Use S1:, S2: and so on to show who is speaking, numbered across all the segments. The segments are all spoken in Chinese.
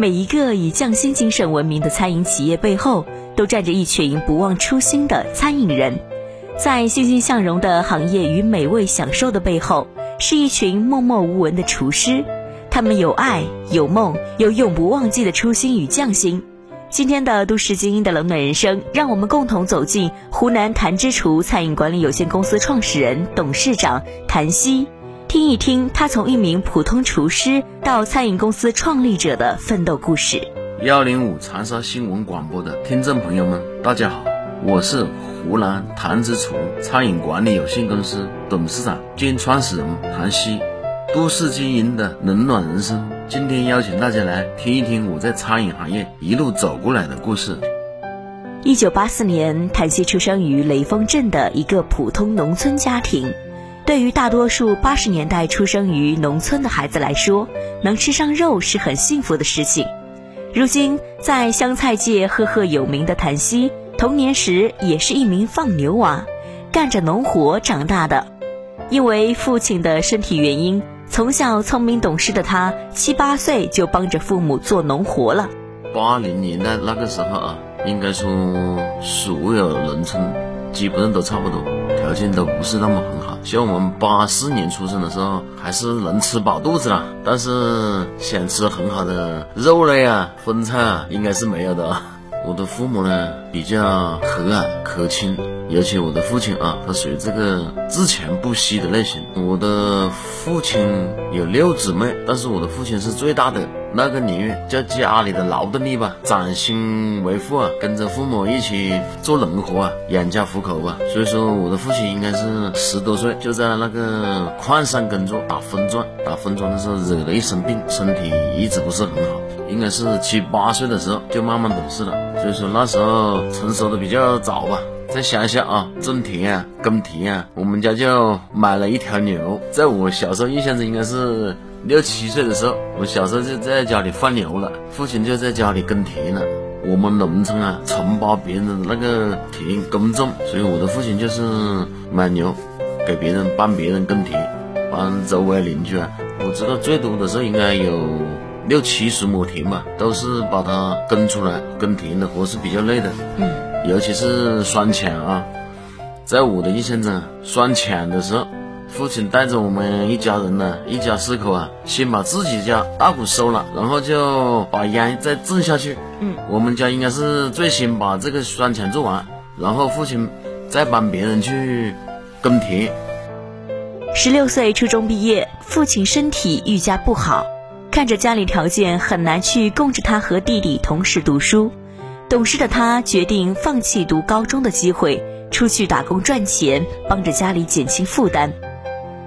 S1: 每一个以匠心精神闻名的餐饮企业背后，都站着一群不忘初心的餐饮人。在欣欣向荣的行业与美味享受的背后，是一群默默无闻的厨师。他们有爱，有梦，有永不忘记的初心与匠心。今天的都市精英的冷暖人生，让我们共同走进湖南谭之厨餐饮管理有限公司创始人、董事长谭希，听一听他从一名普通厨师到餐饮公司创立者的奋斗故事。
S2: 幺零五长沙新闻广播的听众朋友们，大家好，我是。湖南谭之厨餐饮管理有限公司董事长兼创始人谭希，都市经营的冷暖人生。今天邀请大家来听一听我在餐饮行业一路走过来的故事。
S1: 一九八四年，谭希出生于雷锋镇的一个普通农村家庭。对于大多数八十年代出生于农村的孩子来说，能吃上肉是很幸福的事情。如今，在湘菜界赫赫有名的谭希。童年时也是一名放牛娃，干着农活长大的。因为父亲的身体原因，从小聪明懂事的他，七八岁就帮着父母做农活了。
S2: 八零年代那个时候啊，应该说所有农村基本上都差不多，条件都不是那么很好。像我们八四年出生的时候，还是能吃饱肚子了，但是想吃很好的肉类啊、荤菜啊，应该是没有的。我的父母呢比较和蔼可亲，尤其我的父亲啊，他属于这个自强不息的类型。我的父亲有六姊妹，但是我的父亲是最大的。那个年月叫家里的劳动力吧，掌心为父啊，跟着父母一起做农活啊，养家糊口吧。所以说，我的父亲应该是十多岁就在那个矿上工作打分钻，打分钻的时候惹了一身病，身体一直不是很好。应该是七八岁的时候就慢慢懂事了，所以说那时候成熟的比较早吧。在乡下啊，种田啊，耕田啊，我们家就买了一条牛。在我小时候印象中，应该是。六七岁的时候，我小时候就在家里放牛了，父亲就在家里耕田了。我们农村啊，承包别人的那个田耕种，所以我的父亲就是买牛，给别人帮别人耕田，帮周围邻居啊。我知道最多的时候应该有六七十亩田吧，都是把它耕出来。耕田的活是比较累的，嗯，尤其是双抢啊，在我的印象中，双抢的时候。父亲带着我们一家人呢，一家四口啊，先把自己家大谷收了，然后就把秧再种下去。嗯，我们家应该是最先把这个双抢做完，然后父亲再帮别人去耕田。
S1: 十六岁初中毕业，父亲身体愈加不好，看着家里条件很难去供着他和弟弟同时读书，懂事的他决定放弃读高中的机会，出去打工赚钱，帮着家里减轻负担。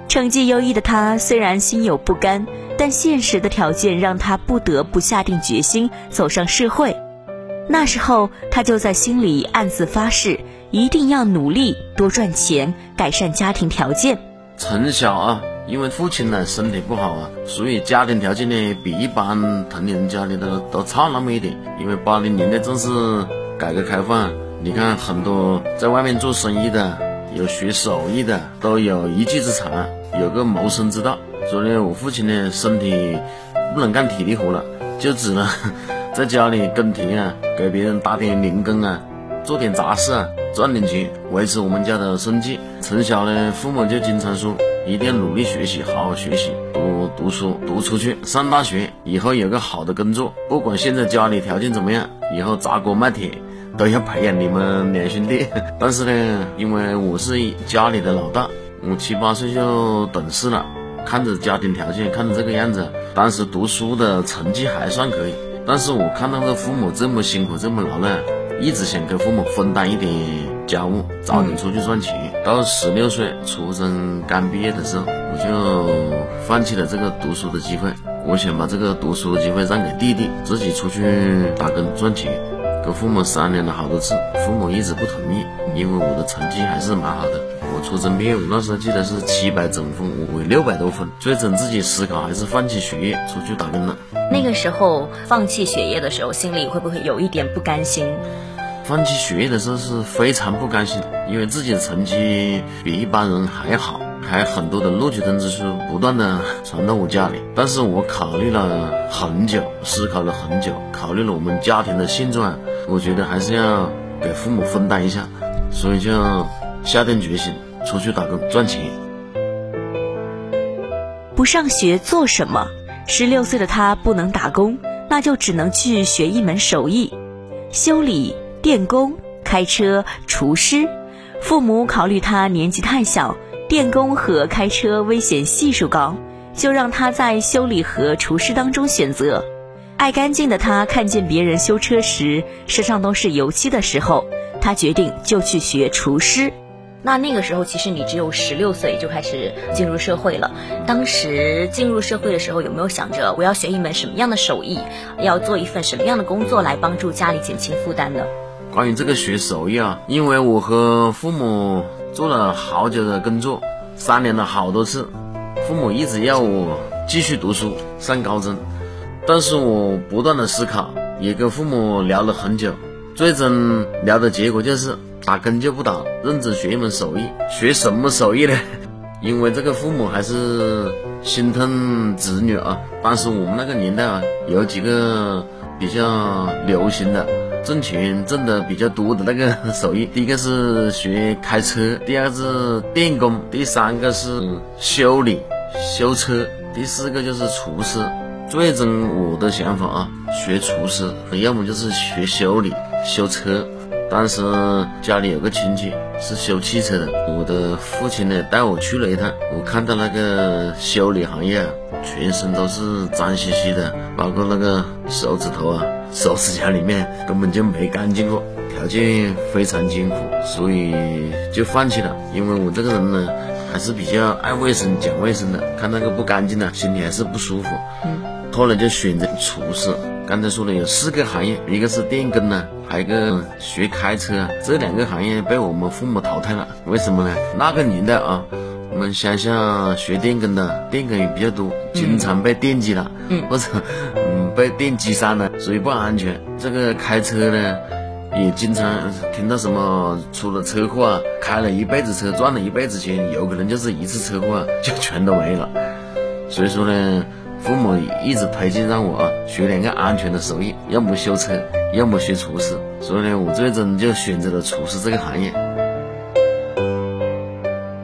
S1: 成绩优异的他虽然心有不甘，但现实的条件让他不得不下定决心走上社会。那时候，他就在心里暗自发誓，一定要努力多赚钱，改善家庭条件。
S2: 从小啊，因为父亲呢身体不好啊，所以家庭条件呢比一般同龄人家里的都差那么一点。因为八零年代正是改革开放，你看很多在外面做生意的，有学手艺的，都有一技之长。有个谋生之道，所以呢我父亲呢身体不能干体力活了，就只能 在家里耕田啊，给别人打点零工啊，做点杂事啊，赚点钱维持我们家的生计。从小呢，父母就经常说一定要努力学习，好好学习。读读书，读出去上大学，以后有个好的工作。不管现在家里条件怎么样，以后砸锅卖铁都要培养你们两兄弟。但是呢，因为我是家里的老大，我七八岁就懂事了，看着家庭条件，看着这个样子，当时读书的成绩还算可以。但是我看到这父母这么辛苦，这么劳累，一直想给父母分担一点家务，早点出去赚钱。到十六岁，初中刚毕业的时候，我就放弃了这个读书的机会。我想把这个读书的机会让给弟弟，自己出去打工赚钱。跟父母商量了好多次，父母一直不同意，因为我的成绩还是蛮好的。我初中毕业，我那时候记得是七百总分，我六百多分。最终自己思考，还是放弃学业，出去打工了。
S1: 那个时候放弃学业的时候，心里会不会有一点不甘心？
S2: 放弃学业的时候是非常不甘心，因为自己的成绩比一般人还好，还很多的录取通知书不断的传到我家里。但是我考虑了很久，思考了很久，考虑了我们家庭的现状，我觉得还是要给父母分担一下，所以就下定决心出去打工赚钱。
S1: 不上学做什么？十六岁的他不能打工，那就只能去学一门手艺，修理。电工、开车、厨师，父母考虑他年纪太小，电工和开车危险系数高，就让他在修理和厨师当中选择。爱干净的他看见别人修车时身上都是油漆的时候，他决定就去学厨师。那那个时候其实你只有十六岁就开始进入社会了。当时进入社会的时候，有没有想着我要学一门什么样的手艺，要做一份什么样的工作来帮助家里减轻负担呢？
S2: 关于这个学手艺啊，因为我和父母做了好久的工作，商量了好多次，父母一直要我继续读书上高中，但是我不断的思考，也跟父母聊了很久，最终聊的结果就是打工就不打，认真学一门手艺。学什么手艺呢？因为这个父母还是心疼子女啊。当时我们那个年代啊，有几个比较流行的。挣钱挣的比较多的那个手艺，第一个是学开车，第二个是电工，第三个是修理修车，第四个就是厨师。最终我的想法啊，学厨师，要么就是学修理修车。当时家里有个亲戚是修汽车的，我的父亲呢带我去了一趟，我看到那个修理行业啊，全身都是脏兮兮的，包括那个手指头啊。手指甲里面根本就没干净过，条件非常艰苦，所以就放弃了。因为我这个人呢，还是比较爱卫生、讲卫生的，看那个不干净的，心里还是不舒服。嗯，后来就选择厨师。刚才说了有四个行业，一个是电工呢，还有一个学开车啊，这两个行业被我们父母淘汰了。为什么呢？那个年代啊。我们乡下学电工的电工也比较多，经常被电击了，或者嗯被电击伤了，所以不安全。这个开车呢，也经常听到什么出了车祸啊，开了一辈子车赚了一辈子钱，有可能就是一次车祸就全都没了。所以说呢，父母一直推荐让我学两个安全的手艺，要么修车，要么学厨师。所以呢，我最终就选择了厨师这个行业。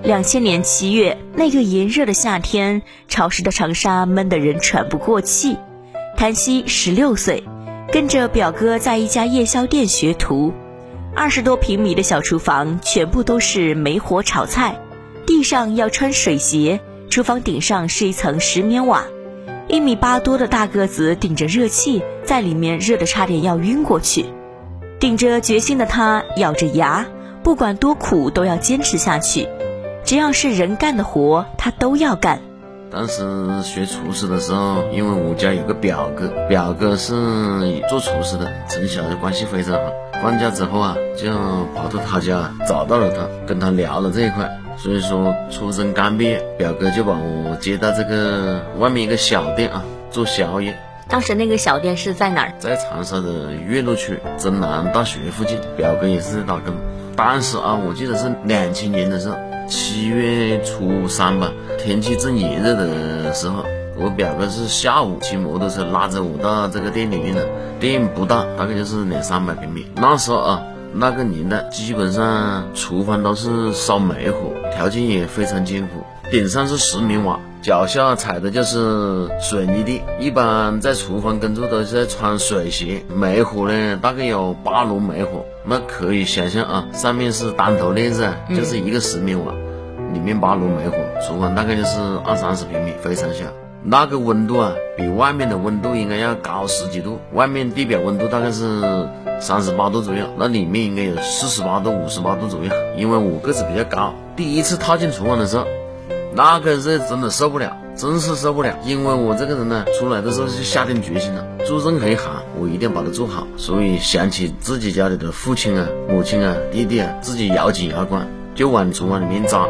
S1: 两千年七月，那个炎热的夏天，潮湿的长沙闷得人喘不过气。谭希十六岁，跟着表哥在一家夜宵店学徒。二十多平米的小厨房，全部都是煤火炒菜，地上要穿水鞋，厨房顶上是一层石棉瓦。一米八多的大个子顶着热气，在里面热得差点要晕过去。顶着决心的他，咬着牙，不管多苦都要坚持下去。只要是人干的活，他都要干。
S2: 当时学厨师的时候，因为我家有个表哥，表哥是做厨师的，从小就关系非常好。放假之后啊，就跑到他家，找到了他，跟他聊了这一块。所以说，初中刚毕业，表哥就把我接到这个外面一个小店啊，做宵夜。
S1: 当时那个小店是在哪儿？
S2: 在长沙的岳麓区中南大学附近。表哥也是在打工。当时啊，我记得是两千年的时候。七月初三吧，天气正炎热的时候，我表哥是下午骑摩托车拉着我到这个店里面的。店不大，大概就是两三百平米。那时候啊，那个年代基本上厨房都是烧煤火，条件也非常艰苦。顶上是石棉瓦，脚下踩的就是水泥地，一般在厨房工作都是在穿水鞋。煤火呢，大概有八炉煤火，那可以想象啊，上面是单头链子啊，就是一个十米瓦，里面八炉煤火，厨房大概就是二三十平米，非常小。那个温度啊，比外面的温度应该要高十几度。外面地表温度大概是三十八度左右，那里面应该有四十八度、五十八度左右。因为我个子比较高，第一次踏进厨房的时候，那个是真的受不了，真是受不了。因为我这个人呢，出来的时候就下定决心了，做任何一行，我一定要把它做好。所以想起自己家里的父亲啊、母亲啊、弟弟啊，自己咬紧牙关就往厨房里面扎。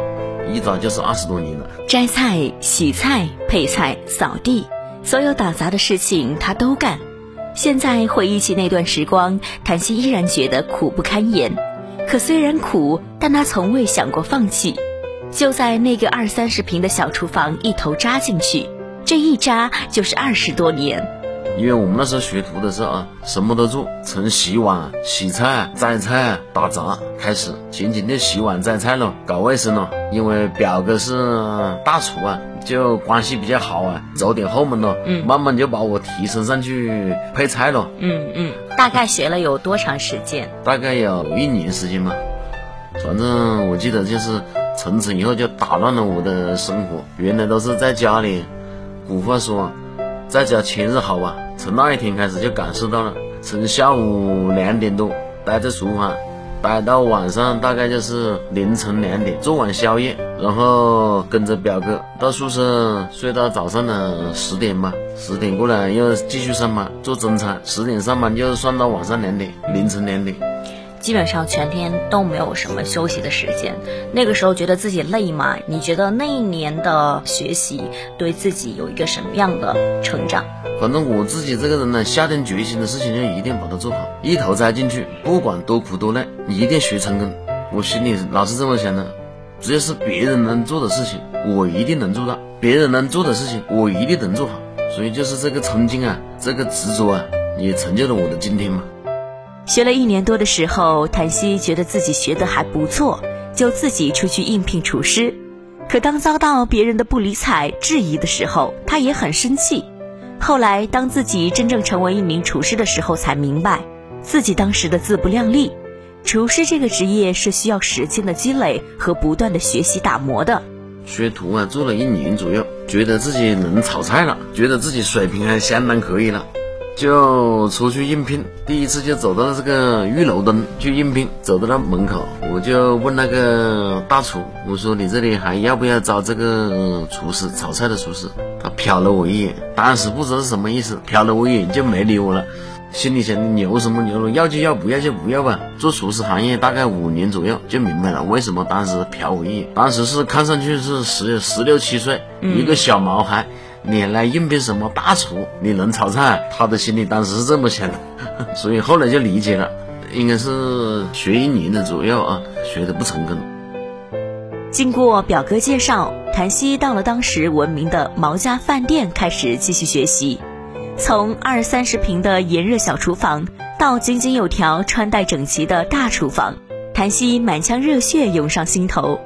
S2: 一扎就是二十多年了。
S1: 摘菜、洗菜、配菜、扫地，所有打杂的事情他都干。现在回忆起那段时光，谭鑫依然觉得苦不堪言。可虽然苦，但他从未想过放弃。就在那个二三十平的小厨房，一头扎进去，这一扎就是二十多年。
S2: 因为我们那时候学徒的时候啊，什么都做，从洗碗、洗菜、摘菜、打杂开始，仅仅就洗碗、摘菜了，搞卫生了。因为表哥是大厨啊，就关系比较好啊，走点后门了。嗯，慢慢就把我提升上去配菜了。
S1: 嗯嗯，大概学了有多长时间？
S2: 大概有一年时间吧。反正我记得就是从此以后就打乱了我的生活。原来都是在家里，古话说，在家千日好吧。从那一天开始就感受到了，从下午两点多待在厨房，待到晚上大概就是凌晨两点，做完宵夜，然后跟着表哥到宿舍睡到早上的十点吧，十点过来又继续上班做中餐，十点上班就算到晚上两点，凌晨两点。
S1: 基本上全天都没有什么休息的时间。那个时候觉得自己累吗？你觉得那一年的学习对自己有一个什么样的成长？
S2: 反正我自己这个人呢，下定决心的事情就一定把它做好，一头栽进去，不管多苦多累，你一定学成功。我心里老是这么想的，只要是别人能做的事情，我一定能做到；别人能做的事情，我一定能做好。所以就是这个冲劲啊，这个执着啊，也成就了我的今天嘛。
S1: 学了一年多的时候，谭希觉得自己学的还不错，就自己出去应聘厨师。可当遭到别人的不理睬、质疑的时候，他也很生气。后来，当自己真正成为一名厨师的时候，才明白自己当时的自不量力。厨师这个职业是需要时间的积累和不断的学习打磨的。
S2: 学徒啊，做了一年左右，觉得自己能炒菜了，觉得自己水平还相当可以了。就出去应聘，第一次就走到了这个玉楼东去应聘，走到那门口，我就问那个大厨，我说你这里还要不要招这个厨师，炒菜的厨师？他瞟了我一眼，当时不知道是什么意思，瞟了我一眼就没理我了，心里想牛什么牛，要就要，不要就不要吧。做厨师行业大概五年左右，就明白了为什么当时瞟我一眼，当时是看上去是十十六七岁，一个小毛孩。你来应聘什么大厨？你能炒菜？他的心里当时是这么想的，所以后来就理解了，应该是学一年的左右啊，学的不成功。
S1: 经过表哥介绍，谭希到了当时闻名的毛家饭店，开始继续学习。从二三十平的炎热小厨房，到井井有条、穿戴整齐的大厨房，谭希满腔热血涌上心头，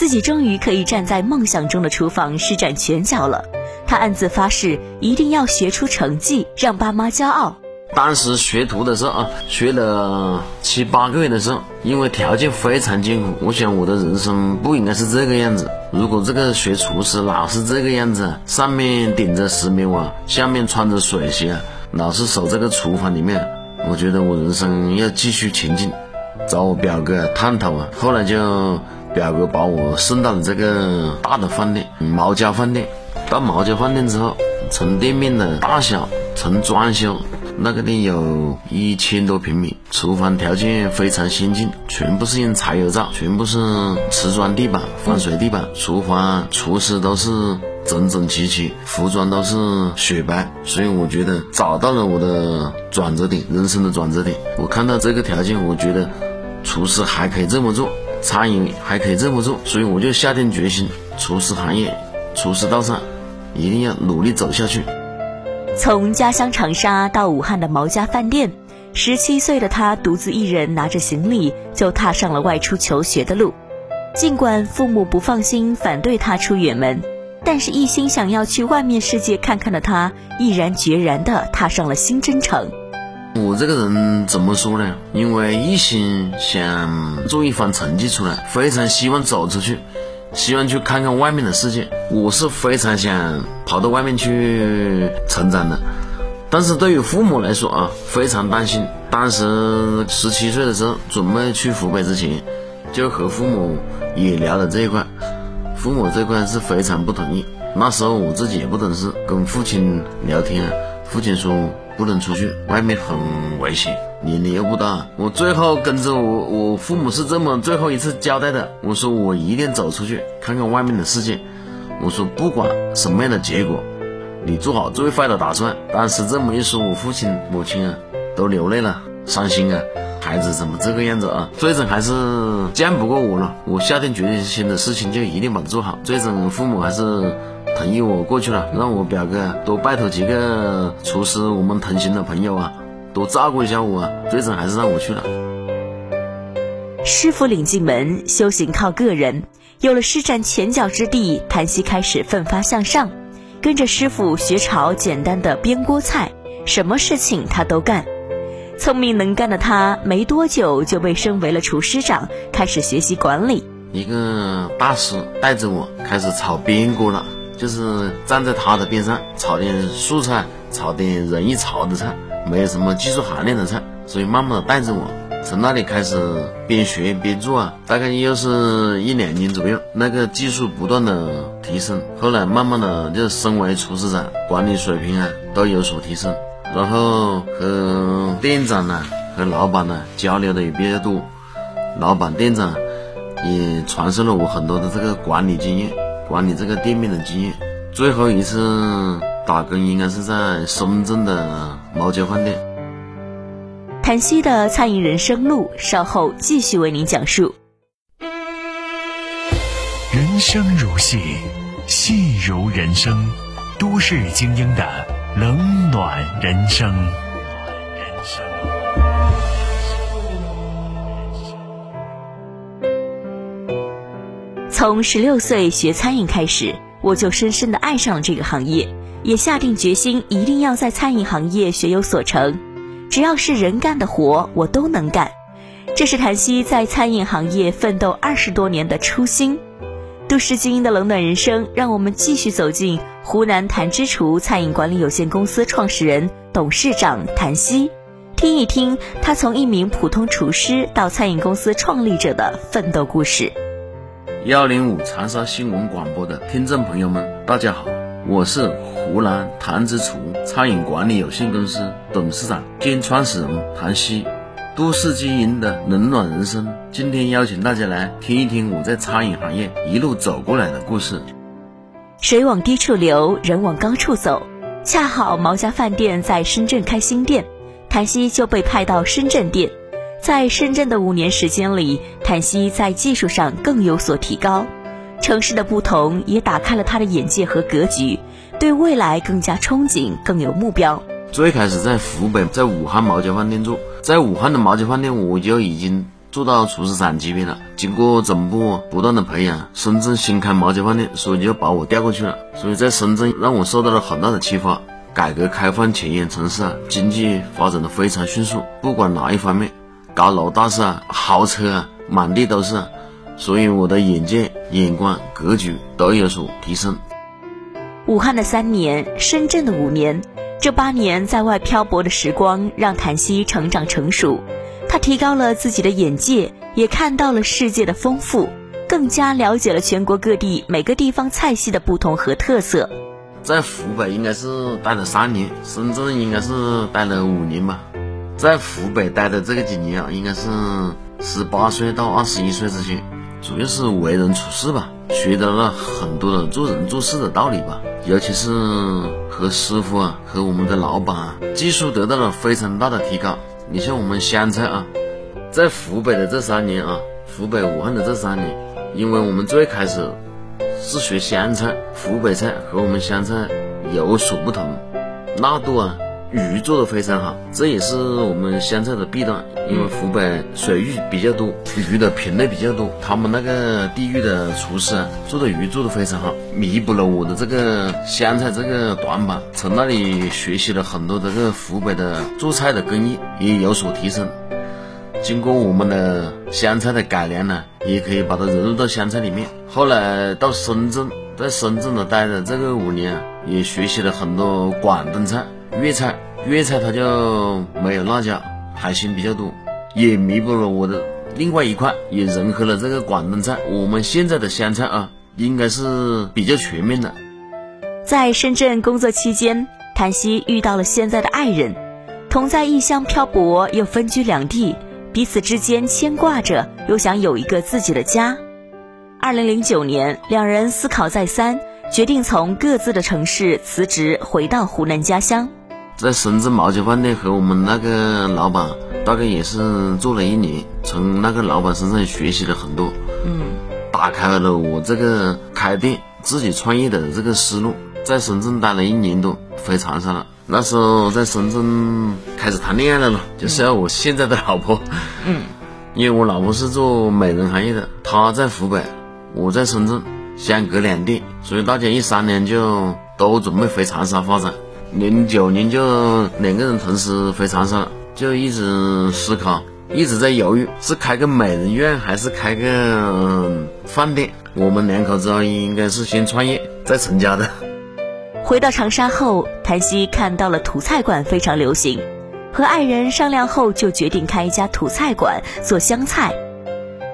S1: 自己终于可以站在梦想中的厨房施展拳脚了。他暗自发誓，一定要学出成绩，让爸妈骄傲。
S2: 当时学徒的时候啊，学了七八个月的时候，因为条件非常艰苦，我想我的人生不应该是这个样子。如果这个学厨师老是这个样子，上面顶着石棉瓦，下面穿着水鞋，老是守这个厨房里面，我觉得我人生要继续前进。找我表哥探讨啊，后来就表哥把我送到了这个大的饭店——毛家饭店。到毛家饭店之后，从店面的大小，从装修，那个店有一千多平米，厨房条件非常先进，全部是用柴油灶，全部是瓷砖地板、防水地板，厨房厨师都是整整齐齐，服装都是雪白，所以我觉得找到了我的转折点，人生的转折点。我看到这个条件，我觉得厨师还可以这么做，餐饮还可以这么做，所以我就下定决心，厨师行业，厨师道上。一定要努力走下去。
S1: 从家乡长沙到武汉的毛家饭店，十七岁的他独自一人拿着行李就踏上了外出求学的路。尽管父母不放心，反对他出远门，但是一心想要去外面世界看看的他，毅然决然地踏上了新征程。
S2: 我这个人怎么说呢？因为一心想做一番成绩出来，非常希望走出去，希望去看看外面的世界。我是非常想跑到外面去成长的。但是对于父母来说啊，非常担心。当时十七岁的时候，准备去湖北之前，就和父母也聊了这一块。父母这块是非常不同意。那时候我自己也不懂事，跟父亲聊天，父亲说不能出去，外面很危险，年龄又不大。我最后跟着我，我父母是这么最后一次交代的。我说我一定走出去，看看外面的世界。我说不管什么样的结果。你做好最坏的打算。当时这么一说，我父亲、母亲啊，都流泪了，伤心啊。孩子怎么这个样子啊？最终还是犟不过我了。我下定决心的事情就一定把它做好。最终父母还是同意我过去了，让我表哥多拜托几个厨师，我们同行的朋友啊，多照顾一下我。啊。最终还是让我去了。
S1: 师傅领进门，修行靠个人。有了施展拳脚之地，谭熙开始奋发向上。跟着师傅学炒简单的边锅菜，什么事情他都干。聪明能干的他，没多久就被升为了厨师长，开始学习管理。
S2: 一个大师带着我开始炒边锅了，就是站在他的边上炒点素菜，炒点容易炒的菜，没有什么技术含量的菜，所以慢慢的带着我。从那里开始边学边做啊，大概又是一两年左右，那个技术不断的提升，后来慢慢的就升为厨师长，管理水平啊都有所提升，然后和店长呢和老板呢交流的也比较多，老板店长也传授了我很多的这个管理经验，管理这个店面的经验。最后一次打工应该是在深圳的毛家饭店。
S1: 谭熙的餐饮人生路，稍后继续为您讲述。
S3: 人生如戏，戏如人生，都市精英的冷暖人生。
S1: 从十六岁学餐饮开始，我就深深的爱上了这个行业，也下定决心一定要在餐饮行业学有所成。只要是人干的活，我都能干。这是谭熙在餐饮行业奋斗二十多年的初心。都市精英的冷暖人生，让我们继续走进湖南谭之厨餐饮管理有限公司创始人、董事长谭熙，听一听他从一名普通厨师到餐饮公司创立者的奋斗故事。
S2: 幺零五长沙新闻广播的听众朋友们，大家好。我是湖南谭之厨餐饮管理有限公司董事长兼创始人谭希，都市经营的冷暖人生。今天邀请大家来听一听我在餐饮行业一路走过来的故事。
S1: 水往低处流，人往高处走。恰好毛家饭店在深圳开新店，谭希就被派到深圳店。在深圳的五年时间里，谭熙在技术上更有所提高。城市的不同也打开了他的眼界和格局，对未来更加憧憬，更有目标。
S2: 最开始在湖北，在武汉毛家饭店做，在武汉的毛家饭店我就已经做到厨师长级别了。经过总部不断的培养，深圳新开毛家饭店，所以就把我调过去了。所以在深圳让我受到了很大的启发。改革开放前沿城市啊，经济发展的非常迅速，不管哪一方面，高楼大厦啊，豪车啊，满地都是。所以我的眼界、眼光、格局都有所提升。
S1: 武汉的三年，深圳的五年，这八年在外漂泊的时光，让谭熙成长成熟。他提高了自己的眼界，也看到了世界的丰富，更加了解了全国各地每个地方菜系的不同和特色。
S2: 在湖北应该是待了三年，深圳应该是待了五年吧。在湖北待的这个几年啊，应该是十八岁到二十一岁之间。主要是为人处事吧，学到了很多的做人做事的道理吧，尤其是和师傅啊，和我们的老板啊，技术得到了非常大的提高。你像我们湘菜啊，在湖北的这三年啊，湖北武汉的这三年，因为我们最开始是学湘菜，湖北菜和我们湘菜有所不同，辣度啊、鱼做的非常好，这也是我们湘菜的弊端，因为湖北水域比较多，鱼的品类比较多，他们那个地域的厨师啊，做的鱼做的非常好，弥补了我的这个湘菜这个短板。从那里学习了很多这个湖北的做菜的工艺，也有所提升。经过我们的湘菜的改良呢，也可以把它融入到湘菜里面。后来到深圳，在深圳的待了这个五年啊，也学习了很多广东菜。粤菜，粤菜它就没有辣椒，海鲜比较多，也弥补了我的另外一块，也融合了这个广东菜。我们现在的湘菜啊，应该是比较全面的。
S1: 在深圳工作期间，谭希遇到了现在的爱人，同在异乡漂泊，又分居两地，彼此之间牵挂着，又想有一个自己的家。二零零九年，两人思考再三，决定从各自的城市辞职，回到湖南家乡。
S2: 在深圳毛家饭店和我们那个老板，大概也是做了一年，从那个老板身上学习了很多，嗯，打开了我这个开店自己创业的这个思路。在深圳待了一年多，回长沙了。那时候在深圳开始谈恋爱了咯，就是要我现在的老婆，嗯，因为我老婆是做美容行业的，她在湖北，我在深圳，相隔两地，所以大家一商量就都准备回长沙发展。零九年就两个人同时回长沙，就一直思考，一直在犹豫是开个美容院还是开个饭店。我们两口子应该是先创业再成家的。
S1: 回到长沙后，谭希看到了土菜馆非常流行，和爱人商量后就决定开一家土菜馆做湘菜，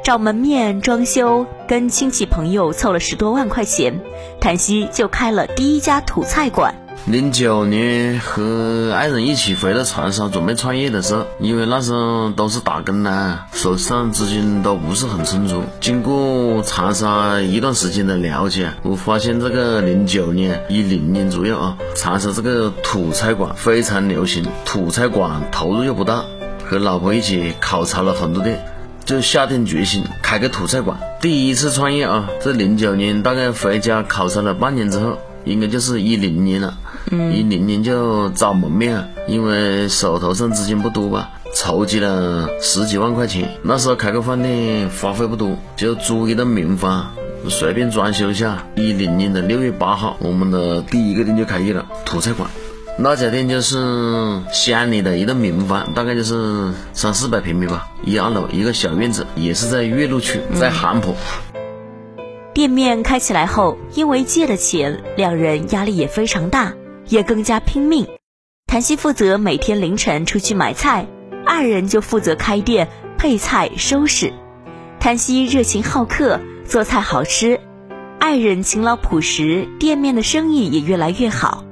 S1: 找门面、装修，跟亲戚朋友凑了十多万块钱，谭希就开了第一家土菜馆。
S2: 零九年和爱人一起回到长沙准备创业的时候，因为那时候都是打工呢，手上资金都不是很充足。经过长沙一段时间的了解，我发现这个零九年、一零年左右啊，长沙这个土菜馆非常流行。土菜馆投入又不大，和老婆一起考察了很多店，就下定决心开个土菜馆。第一次创业啊，这零九年大概回家考察了半年之后，应该就是一零年了。一零年就找门面，因为手头上资金不多吧，筹集了十几万块钱。那时候开个饭店花费不多，就租一栋民房，随便装修一下。一零年的六月八号，我们的第一个店就开业了，土菜馆。那家店就是西安里的一栋民房，大概就是三四百平米吧，一二楼一个小院子，也是在岳麓区，在韩浦。
S1: 店面开起来后，因为借了钱，两人压力也非常大。也更加拼命，谭希负责每天凌晨出去买菜，二人就负责开店配菜收拾。谭希热情好客，做菜好吃；爱人勤劳朴实，店面的生意也越来越好。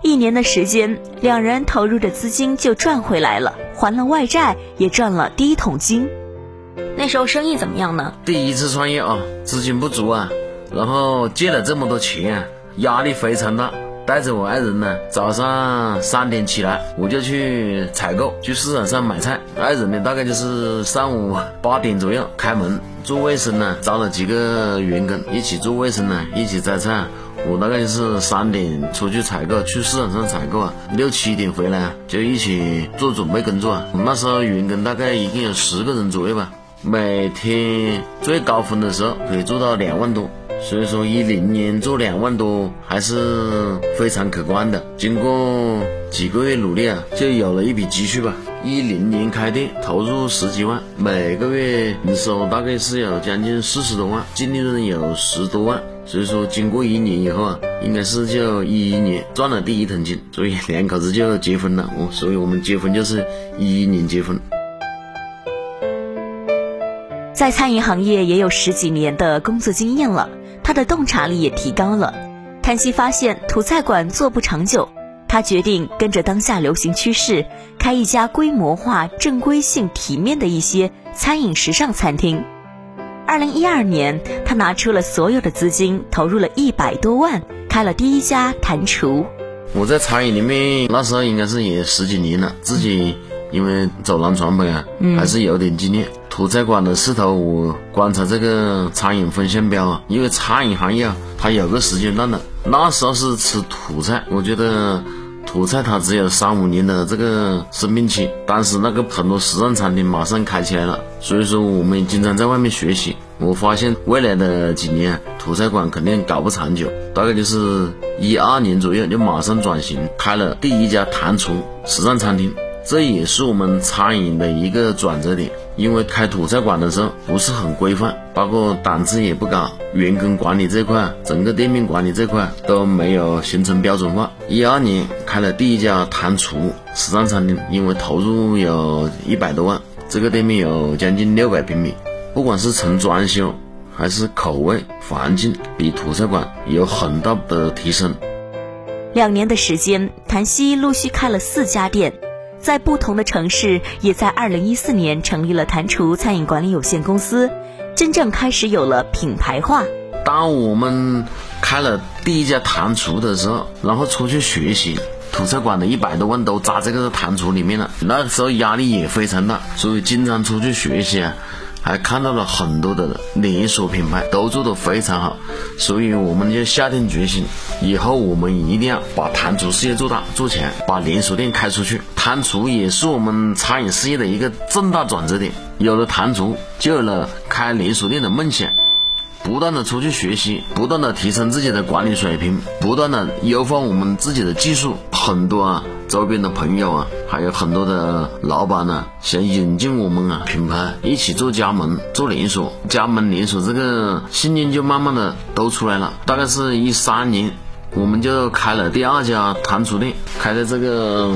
S1: 一年的时间，两人投入的资金就赚回来了，还了外债，也赚了第一桶金。那时候生意怎么样呢？
S2: 第一次创业啊，资金不足啊，然后借了这么多钱啊，压力非常大。带着我爱人呢，早上三点起来，我就去采购，去市场上买菜。爱人呢，大概就是上午八点左右开门做卫生呢，招了几个员工一起做卫生呢，一起摘菜。我大概是三点出去采购，去市场上采购啊，六七点回来就一起做准备工作啊。那时候员工大概一共有十个人左右吧，每天最高峰的时候可以做到两万多。所以说，一零年做两万多还是非常可观的。经过几个月努力啊，就有了一笔积蓄吧。一零年开店，投入十几万，每个月营收大概是有将近四十多万，净利润有十多万。所以说，经过一年以后啊，应该是就一一年赚了第一桶金，所以两口子就结婚了。我，所以我们结婚就是一一年结婚。
S1: 在餐饮行业也有十几年的工作经验了。他的洞察力也提高了。谭希发现土菜馆做不长久，他决定跟着当下流行趋势，开一家规模化、正规性、体面的一些餐饮时尚餐厅。二零一二年，他拿出了所有的资金，投入了一百多万，开了第一家谭厨。
S2: 我在餐饮里面那时候应该是也十几年了，自己因为走南闯北啊，还是有点经验。土菜馆的势头，我观察这个餐饮风向标啊，因为餐饮行业啊，它有个时间段的，那时候是吃土菜，我觉得土菜它只有三五年的这个生命期，当时那个很多时尚餐厅马上开起来了，所以说我们经常在外面学习。我发现未来的几年土菜馆肯定搞不长久，大概就是一二年左右就马上转型开了第一家糖厨时尚餐厅，这也是我们餐饮的一个转折点。因为开土菜馆的时候不是很规范，包括档次也不高，员工管理这块，整个店面管理这块都没有形成标准化。一二年开了第一家堂厨时尚餐厅，因为投入有一百多万，这个店面有将近六百平米，不管是从装修还是口味、环境，比土菜馆有很大的提升。
S1: 两年的时间，谭西陆续开了四家店。在不同的城市，也在二零一四年成立了谭厨餐饮管理有限公司，真正开始有了品牌化。
S2: 当我们开了第一家谭厨的时候，然后出去学习，土菜馆的一百多万都砸这个谭厨里面了，那时候压力也非常大，所以经常出去学习啊。还看到了很多的连锁品牌都做得非常好，所以我们就下定决心，以后我们一定要把堂厨事业做大做强，把连锁店开出去。堂厨也是我们餐饮事业的一个重大转折点，有了堂厨，就有了开连锁店的梦想。不断的出去学习，不断的提升自己的管理水平，不断的优化我们自己的技术。很多啊，周边的朋友啊，还有很多的老板呢，想引进我们啊品牌，一起做加盟、做连锁。加盟连锁这个信念就慢慢的都出来了。大概是一三年，我们就开了第二家糖厨店，开在这个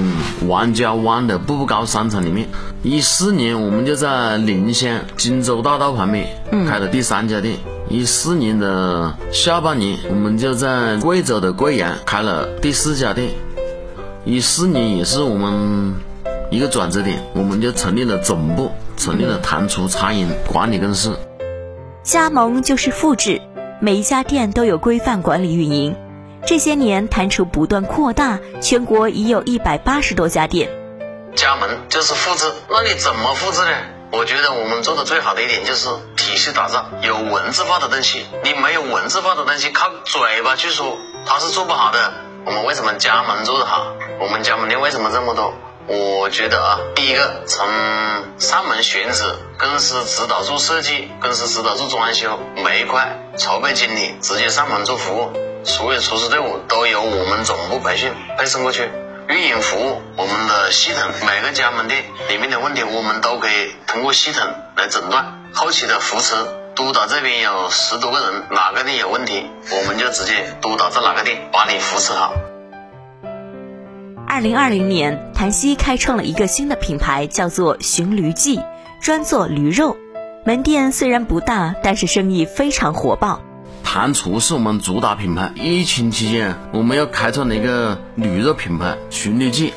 S2: 王家湾的步步高商场里面。一四年，我们就在临湘荆州大道旁边开了第三家店。一四年的下半年，我们就在贵州的贵阳开了第四家店。一四年也是我们一个转折点，我们就成立了总部，成立了谭厨餐饮管理公司。
S1: 加盟就是复制，每一家店都有规范管理运营。这些年，谭厨不断扩大，全国已有一百八十多家店。
S2: 加盟就是复制，那你怎么复制呢？我觉得我们做的最好的一点就是体系打造，有文字化的东西。你没有文字化的东西，靠嘴巴去说，它是做不好的。我们为什么加盟做得好？我们加盟店为什么这么多？我觉得啊，第一个从上门选址、公司指导做设计、公司指导做装修，每一块筹备经理直接上门做服务，所有厨师队伍都由我们总部培训配送过去。运营服务，我们的系统每个加盟店里面的问题，我们都可以通过系统来诊断。后期的扶持督导这边有十多个人，哪个店有问题，我们就直接督导在哪个店，把你扶持好。
S1: 二零二零年，谭西开创了一个新的品牌，叫做“寻驴记”，专做驴肉。门店虽然不大，但是生意非常火爆。
S2: 堂厨是我们主打品牌。疫情期间，我们又开创了一个驴肉品牌“寻驴记”。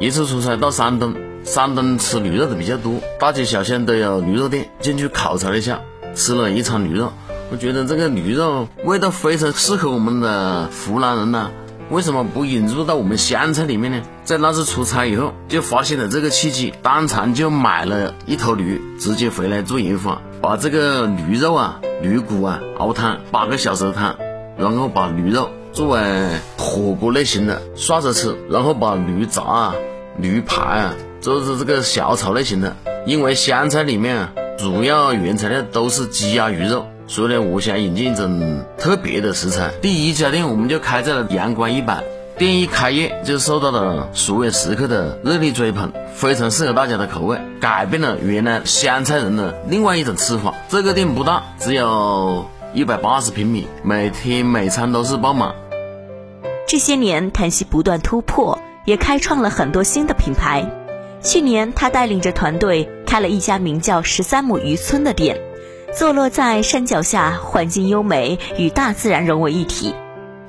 S2: 一次出差到山东，山东吃驴肉的比较多，大街小巷都有驴肉店。进去考察了一下，吃了一餐驴肉，我觉得这个驴肉味道非常适合我们的湖南人呐。为什么不引入到我们湘菜里面呢？在那次出差以后，就发现了这个契机，当场就买了一头驴，直接回来做研发，把这个驴肉啊、驴骨啊熬汤八个小时的汤，然后把驴肉作为火锅类型的涮着吃，然后把驴杂啊、驴排啊做成这个小炒类型的。因为湘菜里面主要原材料都是鸡鸭鱼肉。所以呢，我想引进一种特别的食材。第一家店我们就开在了阳光一百，店一开业就受到了所有食客的热烈追捧，非常适合大家的口味，改变了原来湘菜人的另外一种吃法。这个店不大，只有一百八十平米，每天每餐都是爆满。
S1: 这些年，谭西不断突破，也开创了很多新的品牌。去年，他带领着团队开了一家名叫“十三亩渔村”的店。坐落在山脚下，环境优美，与大自然融为一体。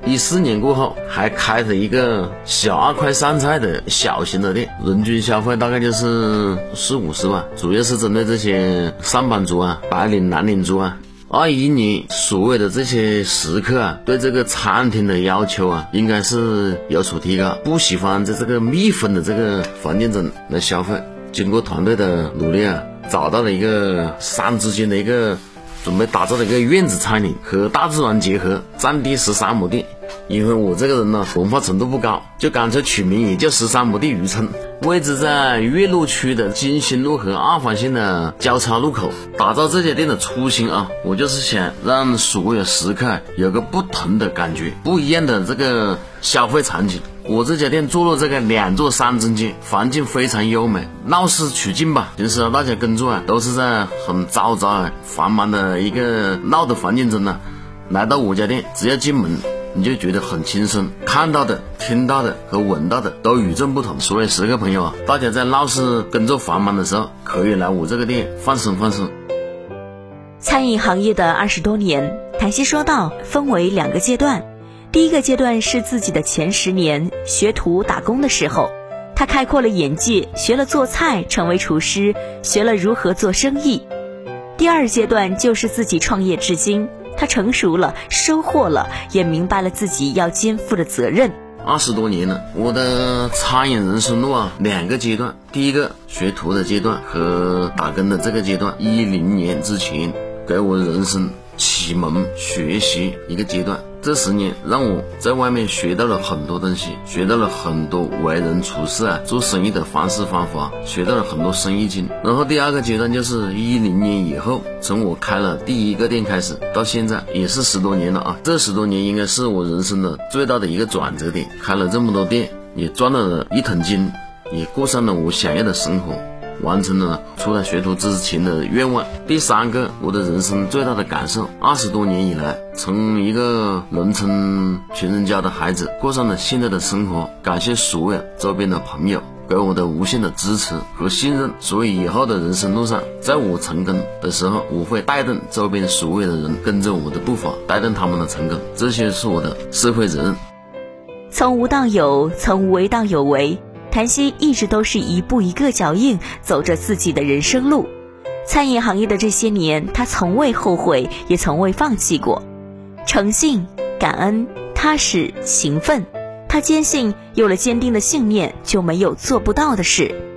S2: 一四年过后，还开了一个小二块上菜的小型的店，人均消费大概就是四五十万，主要是针对这些上班族啊、白领蓝领族啊。二一年，所有的这些食客啊，对这个餐厅的要求啊，应该是有所提高，不喜欢在这个密封的这个环境中来消费。经过团队的努力啊。找到了一个山之间的一个准备打造的一个院子餐饮，和大自然结合，占地十三亩地，因为我这个人呢，文化程度不高，就干脆取名也叫十三亩地渔村。位置在岳麓区的金星路和二环线的交叉路口。打造这家店的初心啊，我就是想让所有食客有个不同的感觉，不一样的这个消费场景。我这家店坐落这个两座山中间，环境非常优美，闹市取静吧。平时，大家工作啊，都是在很嘈杂、繁忙的一个闹的环境中呢。来到我家店，只要进门。你就觉得很轻松，看到的、听到的和闻到的都与众不同。所以，十个朋友啊，大家在闹市工作繁忙的时候，可以来我这个店放松放松。
S1: 餐饮行业的二十多年，谭西说道，分为两个阶段。第一个阶段是自己的前十年学徒打工的时候，他开阔了眼界，学了做菜，成为厨师，学了如何做生意。第二阶段就是自己创业至今。他成熟了，收获了，也明白了自己要肩负的责任。
S2: 二十多年了，我的餐饮人生路啊，两个阶段，第一个学徒的阶段和打工的这个阶段，一零年之前给我人生启蒙学习一个阶段。这十年让我在外面学到了很多东西，学到了很多为人处事啊、做生意的方式方法，学到了很多生意经。然后第二个阶段就是一零年以后，从我开了第一个店开始，到现在也是十多年了啊。这十多年应该是我人生的最大的一个转折点，开了这么多店，也赚了一桶金，也过上了我想要的生活。完成了出来学徒之前的愿望。第三个，我的人生最大的感受，二十多年以来，从一个农村穷人家的孩子，过上了现在的生活。感谢所有周边的朋友给我的无限的支持和信任。所以以后的人生路上，在我成功的时候，我会带动周边所有的人跟着我的步伐，带动他们的成功。这些是我的社会责任。
S1: 从无到有，从无为到有为。谭鑫一直都是一步一个脚印走着自己的人生路，餐饮行业的这些年，他从未后悔，也从未放弃过。诚信、感恩、踏实、勤奋，他坚信有了坚定的信念，就没有做不到的事。